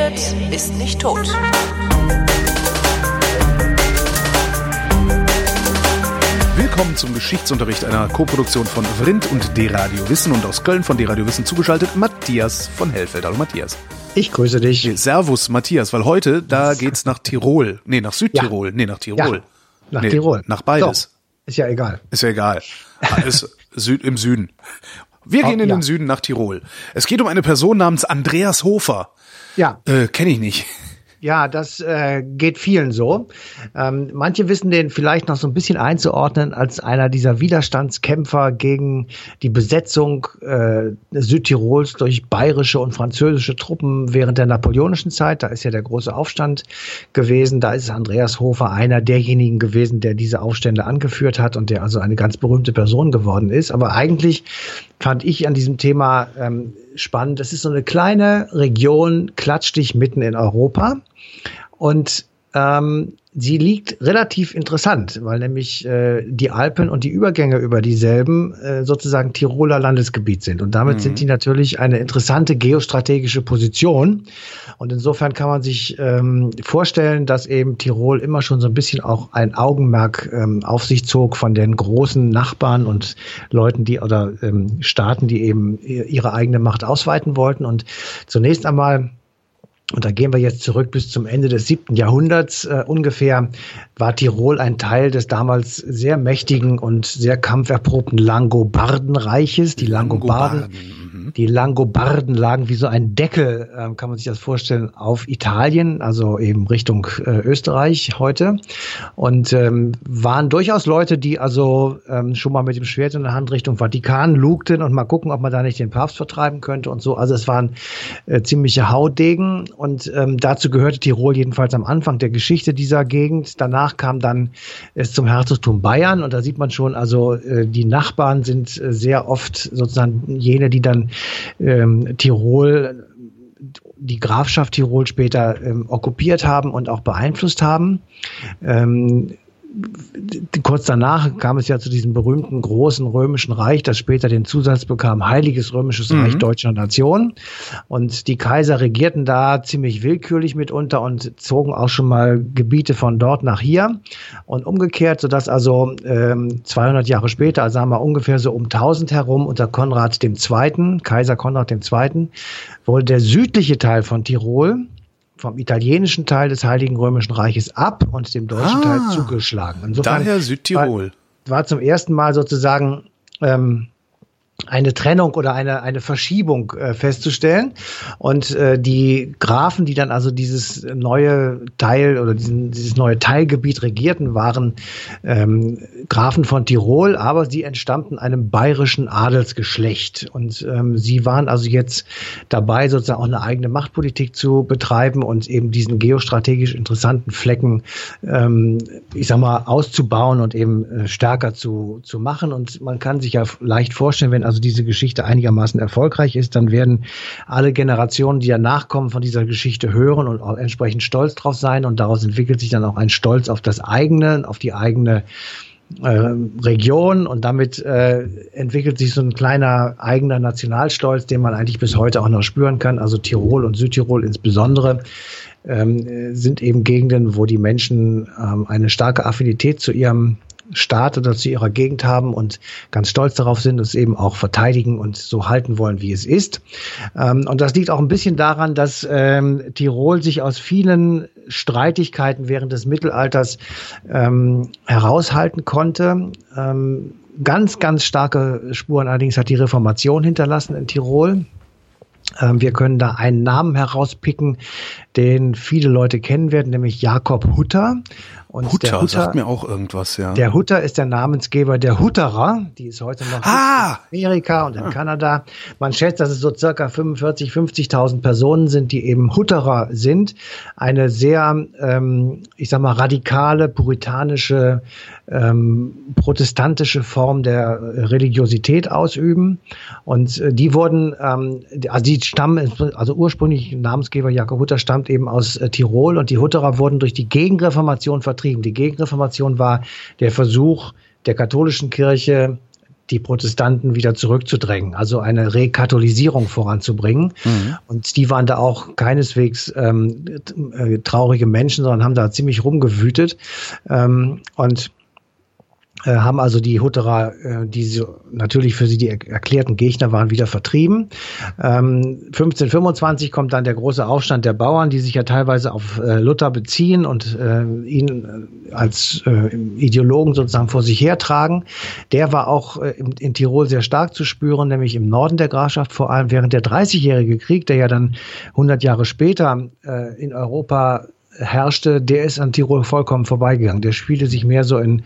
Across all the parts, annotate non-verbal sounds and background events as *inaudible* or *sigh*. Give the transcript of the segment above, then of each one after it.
redet, ist nicht tot. Willkommen zum Geschichtsunterricht einer Koproduktion von Vrindt und D-Radio Wissen und aus Köln von D-Radio Wissen zugeschaltet Matthias von Hellfeld. Hallo Matthias. Ich grüße dich. Nee, Servus Matthias, weil heute, da geht's nach Tirol. Nee, nach Südtirol. Ja. Nee, nach Tirol. Ja, nach nee, Tirol. Nach beides. Doch. Ist ja egal. Ist ja egal. Alles *laughs* Süd, im Süden. Wir gehen oh, in ja. den Süden nach Tirol. Es geht um eine Person namens Andreas Hofer. Ja. Äh, Kenne ich nicht. Ja, das äh, geht vielen so. Ähm, manche wissen den vielleicht noch so ein bisschen einzuordnen als einer dieser Widerstandskämpfer gegen die Besetzung äh, Südtirols durch bayerische und französische Truppen während der napoleonischen Zeit. Da ist ja der große Aufstand gewesen. Da ist Andreas Hofer einer derjenigen gewesen, der diese Aufstände angeführt hat und der also eine ganz berühmte Person geworden ist. Aber eigentlich fand ich an diesem Thema ähm, spannend. Das ist so eine kleine Region, klatscht dich mitten in Europa. Und ähm, sie liegt relativ interessant, weil nämlich äh, die Alpen und die Übergänge über dieselben äh, sozusagen Tiroler Landesgebiet sind. Und damit mhm. sind die natürlich eine interessante geostrategische Position. Und insofern kann man sich ähm, vorstellen, dass eben Tirol immer schon so ein bisschen auch ein Augenmerk ähm, auf sich zog von den großen Nachbarn und Leuten, die oder ähm, Staaten, die eben ihre eigene Macht ausweiten wollten. Und zunächst einmal und da gehen wir jetzt zurück bis zum Ende des siebten Jahrhunderts äh, ungefähr, war Tirol ein Teil des damals sehr mächtigen und sehr kampferprobten Langobardenreiches. Die Langobarden, Langobarden die Langobarden lagen wie so ein Deckel, äh, kann man sich das vorstellen, auf Italien, also eben Richtung äh, Österreich heute. Und ähm, waren durchaus Leute, die also ähm, schon mal mit dem Schwert in der Hand Richtung Vatikan lugten und mal gucken, ob man da nicht den Papst vertreiben könnte und so. Also es waren äh, ziemliche Haudegen und ähm, dazu gehörte Tirol jedenfalls am Anfang der Geschichte dieser Gegend. Danach kam dann es zum Herzogtum Bayern und da sieht man schon, also äh, die Nachbarn sind äh, sehr oft sozusagen jene, die dann ähm, Tirol, die Grafschaft Tirol später ähm, okkupiert haben und auch beeinflusst haben. Ähm, kurz danach kam es ja zu diesem berühmten großen römischen Reich, das später den Zusatz bekam, Heiliges Römisches mhm. Reich deutscher Nation. Und die Kaiser regierten da ziemlich willkürlich mitunter und zogen auch schon mal Gebiete von dort nach hier. Und umgekehrt, sodass also ähm, 200 Jahre später, also sagen wir ungefähr so um 1000 herum, unter Konrad II., Kaiser Konrad II., wohl der südliche Teil von Tirol, vom italienischen Teil des Heiligen Römischen Reiches ab und dem deutschen ah, Teil zugeschlagen. Insofern daher Südtirol. War, war zum ersten Mal sozusagen ähm, eine Trennung oder eine, eine Verschiebung äh, festzustellen. Und äh, die Grafen, die dann also dieses neue Teil oder diesen, dieses neue Teilgebiet regierten, waren ähm, Grafen von Tirol, aber sie entstammten einem bayerischen Adelsgeschlecht. Und ähm, sie waren also jetzt dabei, sozusagen auch eine eigene Machtpolitik zu betreiben und eben diesen geostrategisch interessanten Flecken, ähm, ich sag mal, auszubauen und eben äh, stärker zu, zu machen. Und man kann sich ja leicht vorstellen, wenn also diese Geschichte einigermaßen erfolgreich ist, dann werden alle Generationen, die danach kommen, von dieser Geschichte hören und auch entsprechend stolz drauf sein. Und daraus entwickelt sich dann auch ein Stolz auf das eigene, auf die eigene äh, Region und damit äh, entwickelt sich so ein kleiner eigener Nationalstolz, den man eigentlich bis heute auch noch spüren kann. Also Tirol und Südtirol insbesondere ähm, sind eben Gegenden, wo die Menschen ähm, eine starke Affinität zu ihrem Staat oder zu ihrer Gegend haben und ganz stolz darauf sind, es eben auch verteidigen und so halten wollen, wie es ist. Ähm, und das liegt auch ein bisschen daran, dass ähm, Tirol sich aus vielen Streitigkeiten während des Mittelalters ähm, heraushalten konnte. Ähm, ganz, ganz starke Spuren allerdings hat die Reformation hinterlassen in Tirol. Ähm, wir können da einen Namen herauspicken, den viele Leute kennen werden, nämlich Jakob Hutter. Und Hutter, der Hutter sagt mir auch irgendwas, ja. Der Hutter ist der Namensgeber der Hutterer, die ist heute noch ah! in Amerika und in ah. Kanada. Man schätzt, dass es so circa 45, 50.000 Personen sind, die eben Hutterer sind. Eine sehr, ähm, ich sag mal, radikale, puritanische, ähm, protestantische Form der Religiosität ausüben. Und äh, die wurden, ähm, also die stammen, also ursprünglich Namensgeber Jakob Hutter stammt eben aus äh, Tirol und die Hutterer wurden durch die Gegenreformation vertrieben. Die Gegenreformation war der Versuch der katholischen Kirche, die Protestanten wieder zurückzudrängen, also eine Rekatholisierung voranzubringen. Mhm. Und die waren da auch keineswegs ähm, äh, traurige Menschen, sondern haben da ziemlich rumgewütet. Ähm, und haben also die Hutterer, äh, die so natürlich für sie die erklärten Gegner waren, wieder vertrieben. Ähm, 1525 kommt dann der große Aufstand der Bauern, die sich ja teilweise auf äh, Luther beziehen und äh, ihn äh, als äh, Ideologen sozusagen vor sich hertragen. Der war auch äh, in, Tirol sehr stark zu spüren, nämlich im Norden der Grafschaft, vor allem während der Dreißigjährige Krieg, der ja dann 100 Jahre später äh, in Europa herrschte, der ist an Tirol vollkommen vorbeigegangen. Der spielte sich mehr so in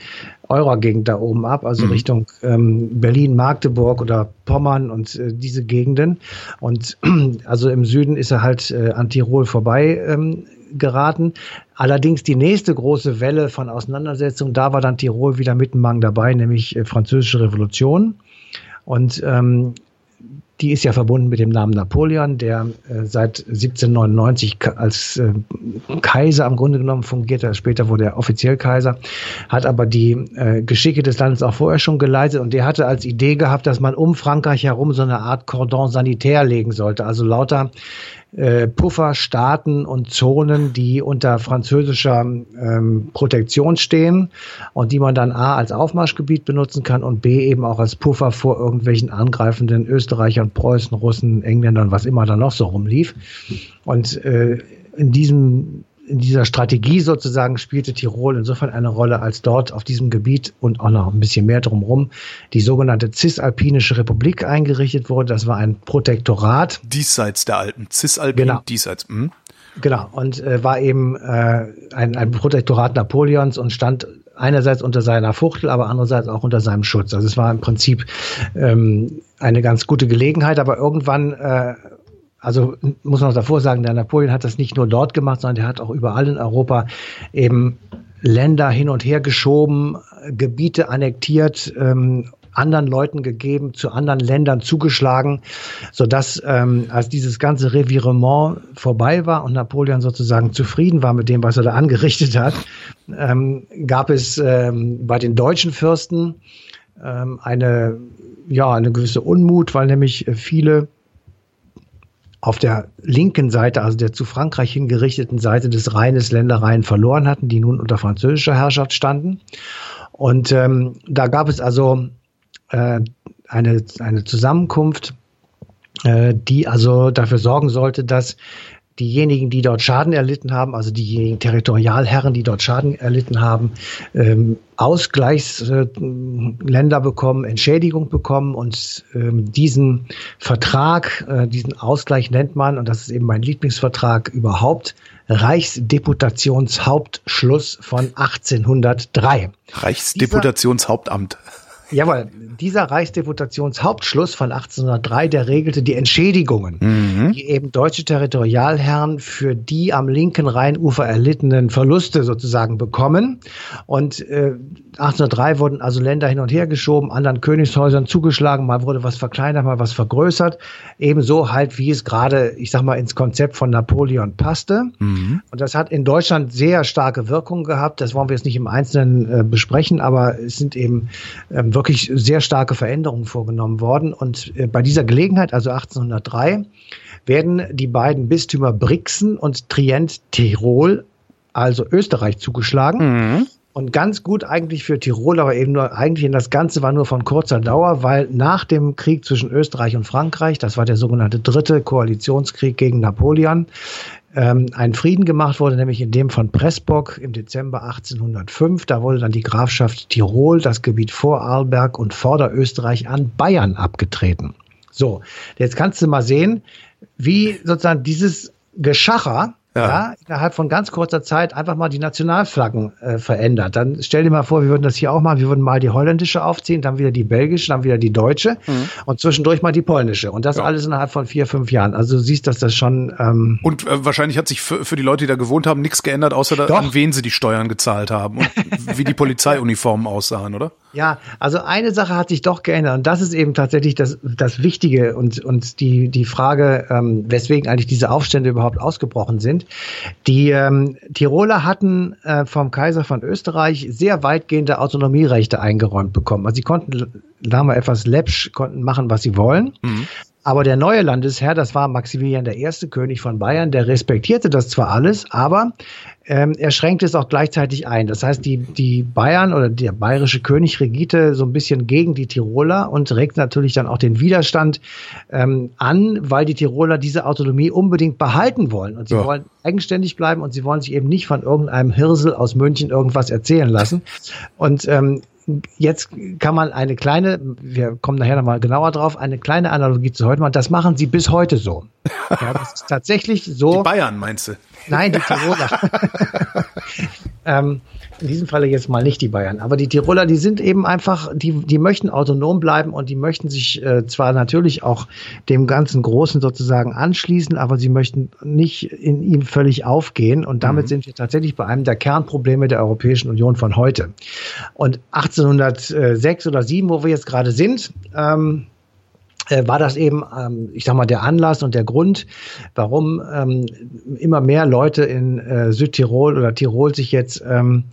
eurer Gegend da oben ab, also mhm. Richtung ähm, Berlin, Magdeburg oder Pommern und äh, diese Gegenden. Und *clears throat* also im Süden ist er halt äh, an Tirol vorbei ähm, geraten. Allerdings die nächste große Welle von Auseinandersetzung, da war dann Tirol wieder mittenmang dabei, nämlich äh, Französische Revolution. Und ähm, die ist ja verbunden mit dem Namen Napoleon, der äh, seit 1799 als äh, Kaiser im Grunde genommen fungierte. Später wurde er offiziell Kaiser, hat aber die äh, Geschicke des Landes auch vorher schon geleitet und der hatte als Idee gehabt, dass man um Frankreich herum so eine Art Cordon sanitär legen sollte. Also lauter äh, Pufferstaaten und Zonen, die unter französischer ähm, Protektion stehen und die man dann A als Aufmarschgebiet benutzen kann und B eben auch als Puffer vor irgendwelchen angreifenden Österreichern, Preußen, Russen, Engländern, was immer da noch so rumlief. Und äh, in diesem in dieser Strategie sozusagen spielte Tirol insofern eine Rolle, als dort auf diesem Gebiet und auch noch ein bisschen mehr drumherum die sogenannte Cisalpinische Republik eingerichtet wurde. Das war ein Protektorat. Diesseits der alten Cisalpin, genau. diesseits. Mh. Genau, und äh, war eben äh, ein, ein Protektorat Napoleons und stand einerseits unter seiner Fuchtel, aber andererseits auch unter seinem Schutz. Also es war im Prinzip ähm, eine ganz gute Gelegenheit, aber irgendwann äh, also muss man davor sagen, der Napoleon hat das nicht nur dort gemacht, sondern er hat auch überall in Europa eben Länder hin und her geschoben, Gebiete annektiert, ähm, anderen Leuten gegeben, zu anderen Ländern zugeschlagen, so dass ähm, als dieses ganze Revirement vorbei war und Napoleon sozusagen zufrieden war mit dem, was er da angerichtet hat, ähm, gab es ähm, bei den deutschen Fürsten ähm, eine ja eine gewisse Unmut, weil nämlich viele auf der linken Seite, also der zu Frankreich hingerichteten Seite des Rheines Ländereien verloren hatten, die nun unter französischer Herrschaft standen. Und ähm, da gab es also äh, eine, eine Zusammenkunft, äh, die also dafür sorgen sollte, dass diejenigen, die dort Schaden erlitten haben, also diejenigen Territorialherren, die dort Schaden erlitten haben, ähm, Ausgleichsländer bekommen, Entschädigung bekommen und ähm, diesen Vertrag, äh, diesen Ausgleich nennt man, und das ist eben mein Lieblingsvertrag überhaupt, Reichsdeputationshauptschluss von 1803. Reichsdeputationshauptamt. Jawohl, dieser Reichsdeputationshauptschluss von 1803, der regelte die Entschädigungen, mhm. die eben deutsche Territorialherren für die am linken Rheinufer erlittenen Verluste sozusagen bekommen. Und äh, 1803 wurden also Länder hin und her geschoben, anderen Königshäusern zugeschlagen, mal wurde was verkleinert, mal was vergrößert. Ebenso halt, wie es gerade, ich sag mal, ins Konzept von Napoleon passte. Mhm. Und das hat in Deutschland sehr starke Wirkung gehabt. Das wollen wir jetzt nicht im Einzelnen äh, besprechen, aber es sind eben ähm, wirklich sehr starke Veränderungen vorgenommen worden. Und äh, bei dieser Gelegenheit, also 1803, werden die beiden Bistümer Brixen und Trient-Tirol, also Österreich, zugeschlagen. Mhm. Und ganz gut eigentlich für Tirol, aber eben nur eigentlich in das Ganze war nur von kurzer Dauer, weil nach dem Krieg zwischen Österreich und Frankreich, das war der sogenannte dritte Koalitionskrieg gegen Napoleon, ähm, ein Frieden gemacht wurde, nämlich in dem von Pressburg im Dezember 1805. Da wurde dann die Grafschaft Tirol, das Gebiet Vorarlberg und Vorderösterreich an Bayern abgetreten. So, jetzt kannst du mal sehen, wie sozusagen dieses Geschacher ja. ja. innerhalb von ganz kurzer Zeit einfach mal die Nationalflaggen äh, verändert. Dann stell dir mal vor, wir würden das hier auch machen. Wir würden mal die holländische aufziehen, dann wieder die belgische, dann wieder die deutsche mhm. und zwischendurch mal die polnische. Und das ja. alles innerhalb von vier, fünf Jahren. Also du siehst, dass das schon. Ähm und äh, wahrscheinlich hat sich für, für die Leute, die da gewohnt haben, nichts geändert, außer da, an wen sie die Steuern gezahlt haben und *laughs* wie die Polizeiuniformen aussahen, oder? Ja, also eine Sache hat sich doch geändert und das ist eben tatsächlich das, das Wichtige und, und die, die Frage, ähm, weswegen eigentlich diese Aufstände überhaupt ausgebrochen sind. Die ähm, Tiroler hatten äh, vom Kaiser von Österreich sehr weitgehende Autonomierechte eingeräumt bekommen. Also sie konnten, haben wir etwas läppsch, konnten machen, was sie wollen. Mhm. Aber der neue Landesherr, das war Maximilian I., König von Bayern, der respektierte das zwar alles, aber ähm, er schränkte es auch gleichzeitig ein. Das heißt, die, die Bayern oder der bayerische König regierte so ein bisschen gegen die Tiroler und regt natürlich dann auch den Widerstand ähm, an, weil die Tiroler diese Autonomie unbedingt behalten wollen. Und sie ja. wollen eigenständig bleiben und sie wollen sich eben nicht von irgendeinem Hirsel aus München irgendwas erzählen lassen. Und ähm, jetzt kann man eine kleine, wir kommen nachher nochmal genauer drauf, eine kleine Analogie zu heute machen. Das machen sie bis heute so. *laughs* Ja, das ist tatsächlich so. Die Bayern meinst du? Nein, die Tiroler. *laughs* ähm, in diesem Falle jetzt mal nicht die Bayern, aber die Tiroler, die sind eben einfach, die, die möchten autonom bleiben und die möchten sich äh, zwar natürlich auch dem ganzen Großen sozusagen anschließen, aber sie möchten nicht in ihm völlig aufgehen und damit mhm. sind wir tatsächlich bei einem der Kernprobleme der Europäischen Union von heute. Und 1806 oder 7, wo wir jetzt gerade sind, ähm, äh, war das eben, ähm, ich sag mal, der Anlass und der Grund, warum ähm, immer mehr Leute in äh, Südtirol oder Tirol sich jetzt ähm,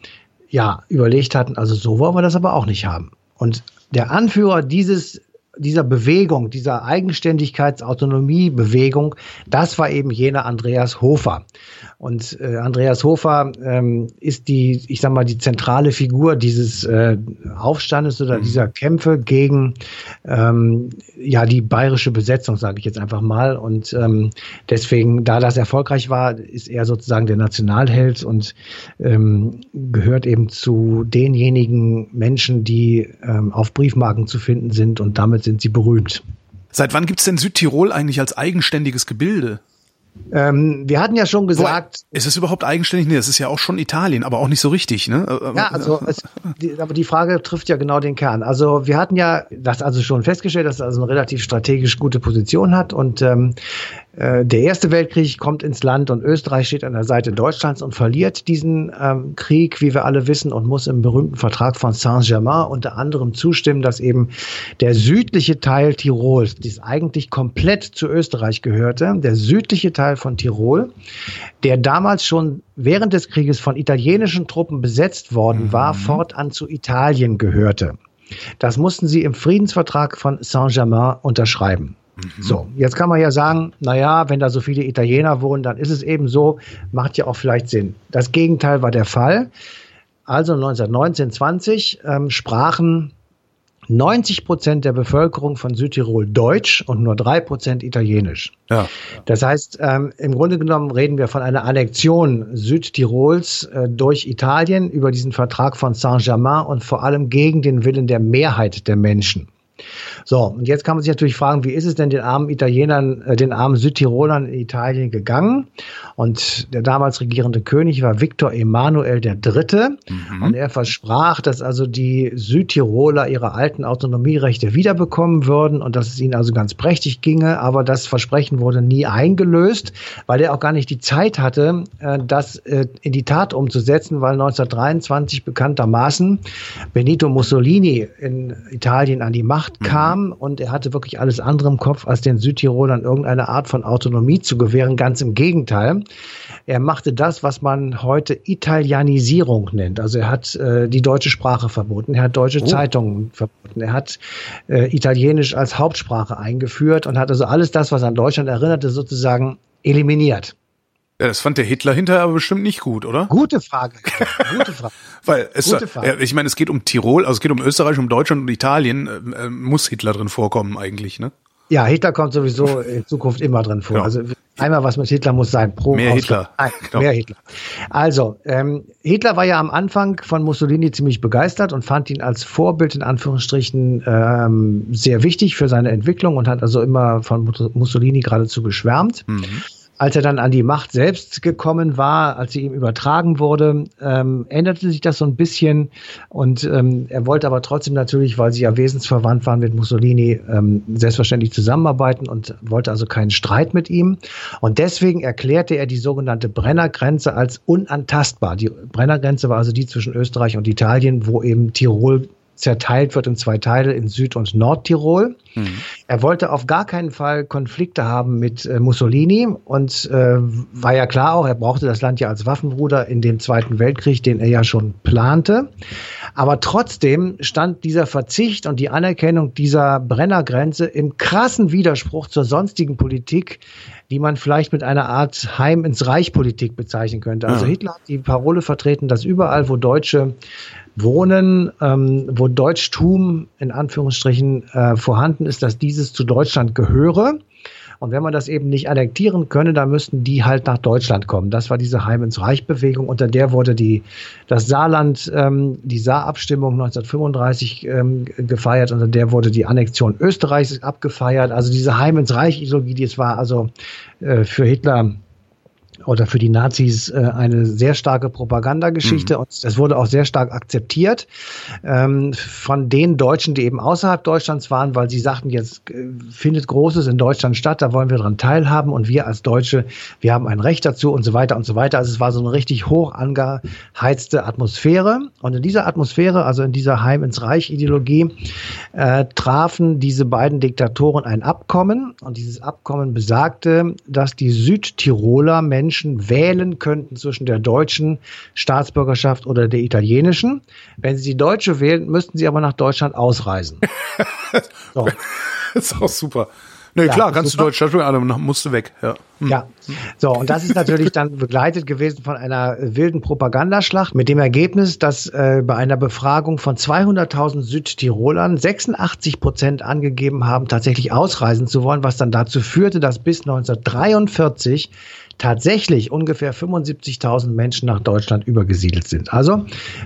ja überlegt hatten, also so wollen wir das aber auch nicht haben. Und der Anführer dieses dieser Bewegung, dieser Eigenständigkeitsautonomiebewegung, das war eben jener Andreas Hofer. Und äh, Andreas Hofer ähm, ist die, ich sag mal, die zentrale Figur dieses äh, Aufstandes oder mhm. dieser Kämpfe gegen ähm, ja die bayerische Besetzung, sage ich jetzt einfach mal. Und ähm, deswegen, da das erfolgreich war, ist er sozusagen der Nationalheld und ähm, gehört eben zu denjenigen Menschen, die ähm, auf Briefmarken zu finden sind und damit sind sie berühmt. Seit wann gibt es denn Südtirol eigentlich als eigenständiges Gebilde? Ähm, wir hatten ja schon gesagt. Wo, ist es überhaupt eigenständig? Nee, das ist ja auch schon Italien, aber auch nicht so richtig, ne? Äh, äh, ja, also, es, die, aber die Frage trifft ja genau den Kern. Also, wir hatten ja das also schon festgestellt, dass es also eine relativ strategisch gute Position hat und ähm, äh, der Erste Weltkrieg kommt ins Land und Österreich steht an der Seite Deutschlands und verliert diesen ähm, Krieg, wie wir alle wissen, und muss im berühmten Vertrag von Saint-Germain unter anderem zustimmen, dass eben der südliche Teil Tirols, das eigentlich komplett zu Österreich gehörte, der südliche Teil von Tirol, der damals schon während des Krieges von italienischen Truppen besetzt worden war, mhm. fortan zu Italien gehörte. Das mussten sie im Friedensvertrag von Saint-Germain unterschreiben. Mhm. So, jetzt kann man ja sagen, naja, wenn da so viele Italiener wohnen, dann ist es eben so, macht ja auch vielleicht Sinn. Das Gegenteil war der Fall. Also 1919, 20 ähm, sprachen 90 Prozent der Bevölkerung von Südtirol Deutsch und nur drei Prozent Italienisch. Ja. Das heißt, ähm, im Grunde genommen reden wir von einer Annexion Südtirols äh, durch Italien über diesen Vertrag von Saint-Germain und vor allem gegen den Willen der Mehrheit der Menschen. So, und jetzt kann man sich natürlich fragen, wie ist es denn den armen Italienern, äh, den armen Südtirolern in Italien gegangen? Und der damals regierende König war Viktor Emanuel III. Mhm. Und er versprach, dass also die Südtiroler ihre alten Autonomierechte wiederbekommen würden und dass es ihnen also ganz prächtig ginge. Aber das Versprechen wurde nie eingelöst, weil er auch gar nicht die Zeit hatte, äh, das äh, in die Tat umzusetzen, weil 1923 bekanntermaßen Benito Mussolini in Italien an die Macht Macht mhm. kam und er hatte wirklich alles andere im Kopf, als den Südtirolern irgendeine Art von Autonomie zu gewähren. Ganz im Gegenteil. Er machte das, was man heute Italianisierung nennt. Also er hat äh, die deutsche Sprache verboten, er hat deutsche oh. Zeitungen verboten, er hat äh, Italienisch als Hauptsprache eingeführt und hat also alles das, was an Deutschland erinnerte, sozusagen eliminiert. Ja, das fand der Hitler hinterher aber bestimmt nicht gut, oder? Gute Frage. Gute Frage. *laughs* Weil es, Gute Frage. ich meine, es geht um Tirol, also es geht um Österreich, um Deutschland und Italien. Äh, muss Hitler drin vorkommen eigentlich, ne? Ja, Hitler kommt sowieso in Zukunft immer drin vor. Genau. Also einmal was mit Hitler muss sein. Pro mehr Hitler. Nein, genau. Mehr Hitler. Also, ähm, Hitler war ja am Anfang von Mussolini ziemlich begeistert und fand ihn als Vorbild in Anführungsstrichen ähm, sehr wichtig für seine Entwicklung und hat also immer von Mussolini geradezu geschwärmt. Mhm. Als er dann an die Macht selbst gekommen war, als sie ihm übertragen wurde, ähm, änderte sich das so ein bisschen. Und ähm, er wollte aber trotzdem natürlich, weil sie ja wesensverwandt waren mit Mussolini, ähm, selbstverständlich zusammenarbeiten und wollte also keinen Streit mit ihm. Und deswegen erklärte er die sogenannte Brennergrenze als unantastbar. Die Brennergrenze war also die zwischen Österreich und Italien, wo eben Tirol zerteilt wird in zwei Teile in Süd- und Nordtirol. Mhm. Er wollte auf gar keinen Fall Konflikte haben mit äh, Mussolini und äh, war ja klar auch, er brauchte das Land ja als Waffenbruder in dem Zweiten Weltkrieg, den er ja schon plante. Aber trotzdem stand dieser Verzicht und die Anerkennung dieser Brennergrenze im krassen Widerspruch zur sonstigen Politik, die man vielleicht mit einer Art Heim ins Reich Politik bezeichnen könnte. Also ja. Hitler hat die Parole vertreten, dass überall, wo Deutsche wohnen, ähm, wo Deutschtum in Anführungsstrichen äh, vorhanden ist, dass dieses zu Deutschland gehöre. Und wenn man das eben nicht annektieren könne, dann müssten die halt nach Deutschland kommen. Das war diese Heim ins Reich Bewegung. Unter der wurde die, das Saarland, ähm, die Saarabstimmung 1935 ähm, gefeiert. Unter der wurde die Annexion Österreichs abgefeiert. Also diese Heim ins Reich Ideologie, das war also äh, für Hitler oder für die Nazis äh, eine sehr starke Propagandageschichte mhm. und das wurde auch sehr stark akzeptiert ähm, von den Deutschen, die eben außerhalb Deutschlands waren, weil sie sagten, jetzt äh, findet Großes in Deutschland statt, da wollen wir dran teilhaben und wir als Deutsche, wir haben ein Recht dazu und so weiter und so weiter. Also es war so eine richtig hoch angeheizte Atmosphäre und in dieser Atmosphäre, also in dieser Heim ins Reich Ideologie, äh, trafen diese beiden Diktatoren ein Abkommen und dieses Abkommen besagte, dass die Südtiroler Menschen Menschen wählen könnten zwischen der deutschen Staatsbürgerschaft oder der italienischen. Wenn sie die deutsche wählen, müssten sie aber nach Deutschland ausreisen. *laughs* so. Das ist auch super. Nee, ja, klar, kannst du Deutsch Staatsbürger, aber musst du weg. Ja. Hm. ja. So, und das ist natürlich dann begleitet gewesen von einer wilden Propagandaschlacht mit dem Ergebnis, dass äh, bei einer Befragung von 200.000 Südtirolern 86 Prozent angegeben haben, tatsächlich ausreisen zu wollen, was dann dazu führte, dass bis 1943 tatsächlich ungefähr 75.000 Menschen nach Deutschland übergesiedelt sind. Also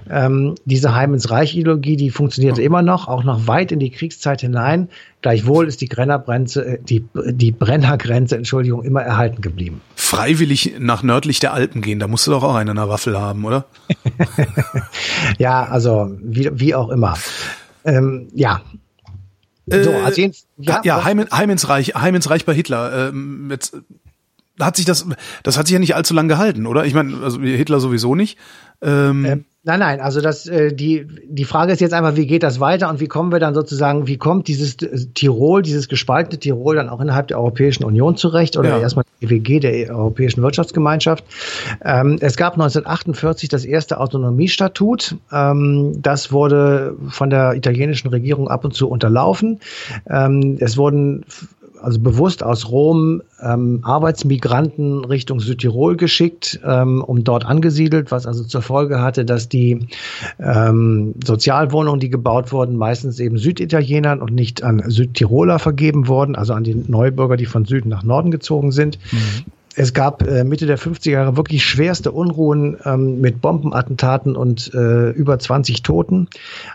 ähm, diese Heim ins Reich-Ideologie, die funktioniert immer noch, auch noch weit in die Kriegszeit hinein. Gleichwohl ist die Brennergrenze, äh, die, die Brennergrenze, Entschuldigung, immer erhalten geblieben. Freiwillig nach nördlich der Alpen gehen, da musst du doch auch einen an der Waffel haben, oder? *laughs* ja, also wie, wie auch immer. Ähm, ja, so, äh, also ja, ja Heim, Heim, ins Reich, Heim ins Reich bei Hitler. Ähm, jetzt hat sich das, das hat sich ja nicht allzu lang gehalten, oder? Ich meine, also Hitler sowieso nicht. Ähm, ähm, nein, nein, also das, äh, die, die Frage ist jetzt einfach, wie geht das weiter und wie kommen wir dann sozusagen, wie kommt dieses äh, Tirol, dieses gespaltene Tirol dann auch innerhalb der Europäischen Union zurecht oder ja. erstmal EWG, der Europäischen Wirtschaftsgemeinschaft. Ähm, es gab 1948 das erste Autonomiestatut. Ähm, das wurde von der italienischen Regierung ab und zu unterlaufen. Ähm, es wurden also bewusst aus Rom ähm, Arbeitsmigranten Richtung Südtirol geschickt, ähm, um dort angesiedelt, was also zur Folge hatte, dass die ähm, Sozialwohnungen, die gebaut wurden, meistens eben Süditalienern und nicht an Südtiroler vergeben wurden, also an die Neubürger, die von Süden nach Norden gezogen sind. Mhm es gab äh, Mitte der 50er Jahre wirklich schwerste Unruhen ähm, mit Bombenattentaten und äh, über 20 Toten.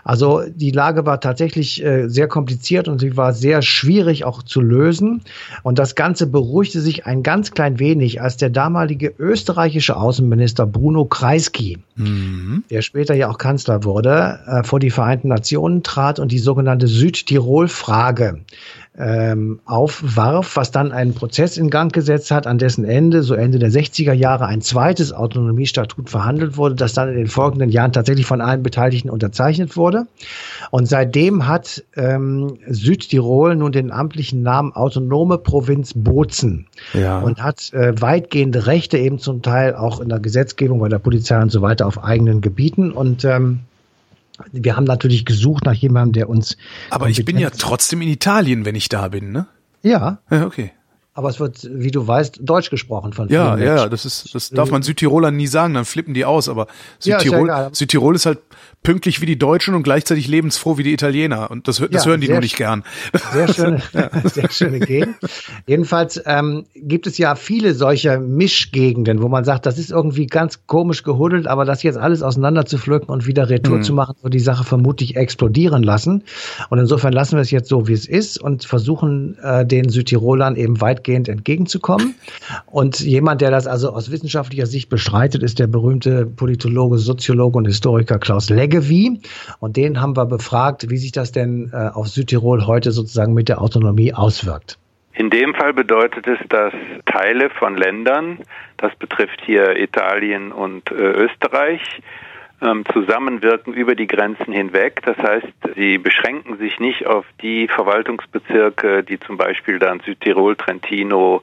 Also die Lage war tatsächlich äh, sehr kompliziert und sie war sehr schwierig auch zu lösen. Und das Ganze beruhigte sich ein ganz klein wenig, als der damalige österreichische Außenminister Bruno Kreisky, mhm. der später ja auch Kanzler wurde, äh, vor die Vereinten Nationen trat und die sogenannte Südtirol-Frage ähm, aufwarf, was dann einen Prozess in Gang gesetzt hat, an dessen Ende, so Ende der 60er Jahre, ein zweites Autonomiestatut verhandelt wurde, das dann in den folgenden Jahren tatsächlich von allen Beteiligten unterzeichnet wurde. Und seitdem hat ähm, Südtirol nun den amtlichen Namen Autonome Provinz Bozen ja. und hat äh, weitgehende Rechte eben zum Teil auch in der Gesetzgebung, bei der Polizei und so weiter auf eigenen Gebieten. Und ähm, wir haben natürlich gesucht nach jemandem, der uns. Aber ich bin ja trotzdem in Italien, wenn ich da bin, ne? Ja. Ja, okay. Aber es wird, wie du weißt, Deutsch gesprochen von Ja, ja, das ist, das darf man Südtirolern nie sagen, dann flippen die aus, aber Südtirol, ja, ist, ja Südtirol ist halt pünktlich wie die Deutschen und gleichzeitig lebensfroh wie die Italiener. Und das, das ja, hören die nur nicht gern. Sehr schöne, *laughs* *laughs* sehr schöne Gegend. Jedenfalls ähm, gibt es ja viele solcher Mischgegenden, wo man sagt, das ist irgendwie ganz komisch gehuddelt, aber das jetzt alles auseinander zu pflücken und wieder Retour mhm. zu machen, wird die Sache vermutlich explodieren lassen. Und insofern lassen wir es jetzt so, wie es ist und versuchen äh, den Südtirolern eben weitgehend entgegenzukommen. Und jemand, der das also aus wissenschaftlicher Sicht bestreitet, ist der berühmte Politologe, Soziologe und Historiker Klaus Legge Leggevi. Und den haben wir befragt, wie sich das denn äh, auf Südtirol heute sozusagen mit der Autonomie auswirkt. In dem Fall bedeutet es, dass Teile von Ländern, das betrifft hier Italien und äh, Österreich, zusammenwirken über die Grenzen hinweg. Das heißt, sie beschränken sich nicht auf die Verwaltungsbezirke, die zum Beispiel dann Südtirol, Trentino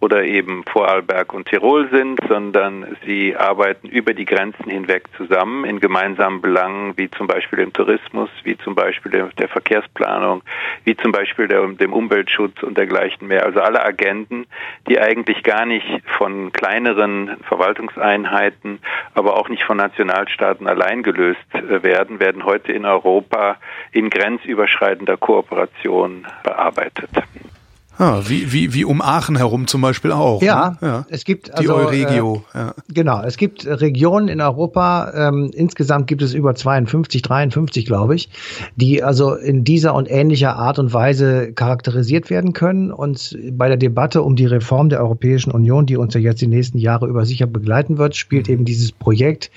oder eben Vorarlberg und Tirol sind, sondern sie arbeiten über die Grenzen hinweg zusammen in gemeinsamen Belangen, wie zum Beispiel dem Tourismus, wie zum Beispiel der, der Verkehrsplanung, wie zum Beispiel der, dem Umweltschutz und dergleichen mehr. Also alle Agenden, die eigentlich gar nicht von kleineren Verwaltungseinheiten, aber auch nicht von Nationalstaaten allein gelöst äh, werden, werden heute in Europa in grenzüberschreitender Kooperation bearbeitet. Ah, wie, wie, wie um Aachen herum zum Beispiel auch. Ja, ne? ja. es gibt also, die Euregio. Äh, ja. Genau, es gibt Regionen in Europa, ähm, insgesamt gibt es über 52, 53, glaube ich, die also in dieser und ähnlicher Art und Weise charakterisiert werden können. Und bei der Debatte um die Reform der Europäischen Union, die uns ja jetzt die nächsten Jahre über sicher begleiten wird, spielt mhm. eben dieses Projekt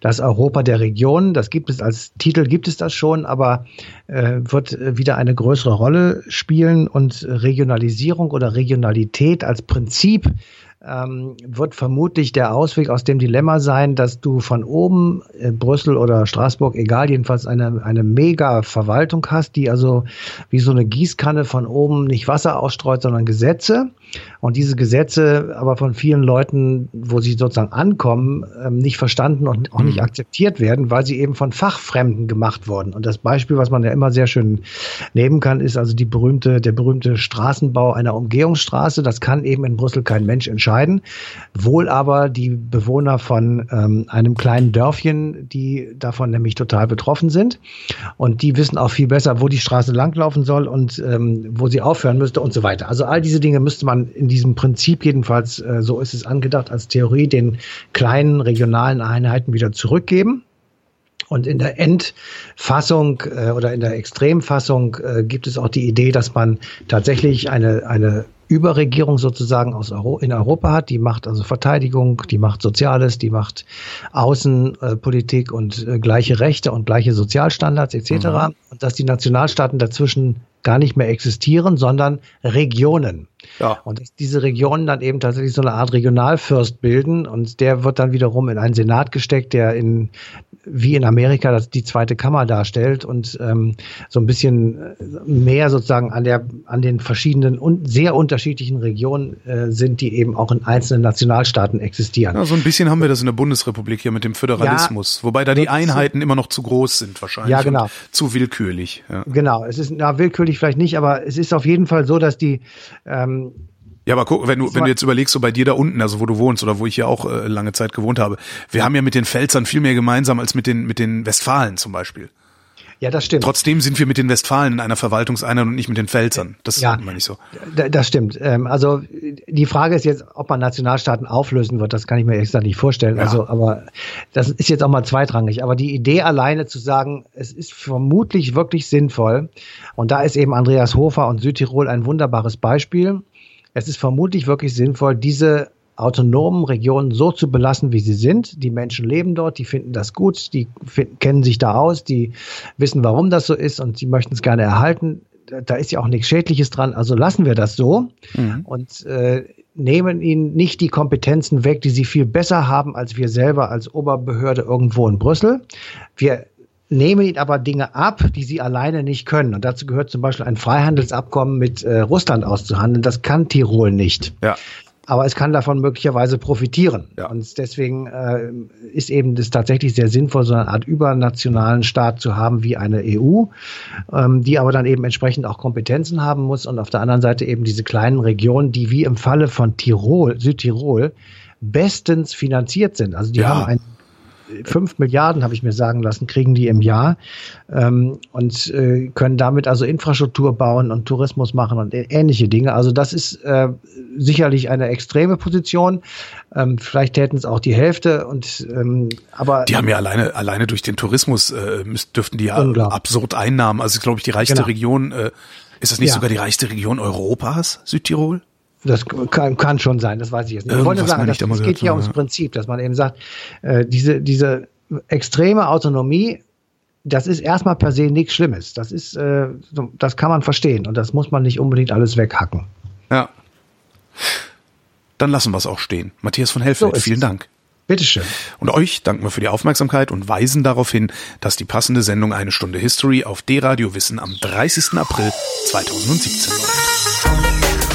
das Europa der Regionen. Das gibt es als Titel, gibt es das schon, aber äh, wird wieder eine größere Rolle spielen und Regionalisierung oder Regionalität als Prinzip ähm, wird vermutlich der Ausweg aus dem Dilemma sein, dass du von oben äh, Brüssel oder Straßburg, egal, jedenfalls eine, eine mega Verwaltung hast, die also wie so eine Gießkanne von oben nicht Wasser ausstreut, sondern Gesetze. Und diese Gesetze aber von vielen Leuten, wo sie sozusagen ankommen, ähm, nicht verstanden und auch nicht mhm. akzeptiert werden, weil sie eben von Fachfremden gemacht wurden. Und das Beispiel, was man ja immer sehr schön nehmen kann, ist also die berühmte, der berühmte Straßenbau einer Umgehungsstraße. Das kann eben in Brüssel kein Mensch entscheiden. Wohl aber die Bewohner von ähm, einem kleinen Dörfchen, die davon nämlich total betroffen sind. Und die wissen auch viel besser, wo die Straße langlaufen soll und ähm, wo sie aufhören müsste und so weiter. Also all diese Dinge müsste man in diesem Prinzip jedenfalls, äh, so ist es angedacht als Theorie, den kleinen regionalen Einheiten wieder zurückgeben. Und in der Endfassung äh, oder in der Extremfassung äh, gibt es auch die Idee, dass man tatsächlich eine, eine Überregierung sozusagen aus Euro, in Europa hat. Die macht also Verteidigung, die macht Soziales, die macht Außenpolitik und äh, gleiche Rechte und gleiche Sozialstandards etc. Mhm. Und dass die Nationalstaaten dazwischen gar nicht mehr existieren, sondern Regionen. Ja. Und dass diese Regionen dann eben tatsächlich so eine Art Regionalfürst bilden und der wird dann wiederum in einen Senat gesteckt, der in wie in Amerika das die zweite Kammer darstellt und ähm, so ein bisschen äh, mehr sozusagen an der an den verschiedenen und sehr unterschiedlichen Regionen äh, sind, die eben auch in einzelnen Nationalstaaten existieren. Ja, so ein bisschen haben wir das in der Bundesrepublik hier mit dem Föderalismus, ja, wobei da die Einheiten immer noch zu groß sind wahrscheinlich. Ja, genau. Zu willkürlich. Ja. Genau, es ist na, willkürlich vielleicht nicht, aber es ist auf jeden Fall so, dass die ähm, ja, aber guck, wenn du, wenn du jetzt überlegst, so bei dir da unten, also wo du wohnst oder wo ich ja auch äh, lange Zeit gewohnt habe, wir haben ja mit den Pfälzern viel mehr gemeinsam als mit den, mit den Westfalen zum Beispiel. Ja, das stimmt. Trotzdem sind wir mit den Westfalen in einer Verwaltungseinheit und nicht mit den Pfälzern. Das ja, meine ich so. Das stimmt. Ähm, also die Frage ist jetzt, ob man Nationalstaaten auflösen wird. Das kann ich mir ehrlich gesagt nicht vorstellen. Ja. Also, aber das ist jetzt auch mal zweitrangig. Aber die Idee alleine zu sagen, es ist vermutlich wirklich sinnvoll. Und da ist eben Andreas Hofer und Südtirol ein wunderbares Beispiel es ist vermutlich wirklich sinnvoll, diese autonomen Regionen so zu belassen, wie sie sind. Die Menschen leben dort, die finden das gut, die kennen sich da aus, die wissen, warum das so ist und sie möchten es gerne erhalten. Da ist ja auch nichts Schädliches dran, also lassen wir das so mhm. und äh, nehmen ihnen nicht die Kompetenzen weg, die sie viel besser haben als wir selber als Oberbehörde irgendwo in Brüssel. Wir nehmen ihnen aber Dinge ab, die sie alleine nicht können. Und dazu gehört zum Beispiel ein Freihandelsabkommen mit äh, Russland auszuhandeln. Das kann Tirol nicht. Ja aber es kann davon möglicherweise profitieren. Ja. Und deswegen äh, ist eben das tatsächlich sehr sinnvoll, so eine Art übernationalen Staat zu haben wie eine EU, ähm, die aber dann eben entsprechend auch Kompetenzen haben muss und auf der anderen Seite eben diese kleinen Regionen, die wie im Falle von Tirol, Südtirol, bestens finanziert sind. Also die ja. haben einen 5 Milliarden, habe ich mir sagen lassen, kriegen die im Jahr ähm, und äh, können damit also Infrastruktur bauen und Tourismus machen und ähnliche Dinge. Also das ist äh, sicherlich eine extreme Position. Ähm, vielleicht täten es auch die Hälfte und ähm, aber die haben ja alleine alleine durch den Tourismus äh, dürften die ja absurd Einnahmen. Also glaube ich die reichste genau. Region. Äh, ist das nicht ja. sogar die reichste Region Europas, Südtirol? Das kann, kann schon sein, das weiß ich jetzt nicht. Ich wollte sagen, das, es geht hier ums Prinzip, dass man eben sagt, äh, diese, diese extreme Autonomie, das ist erstmal per se nichts Schlimmes. Das ist, äh, das kann man verstehen und das muss man nicht unbedingt alles weghacken. Ja. Dann lassen wir es auch stehen. Matthias von Hellfeld, so vielen Dank. Bitteschön. Und euch danken wir für die Aufmerksamkeit und weisen darauf hin, dass die passende Sendung Eine Stunde History auf D-Radio Wissen am 30. April 2017 läuft.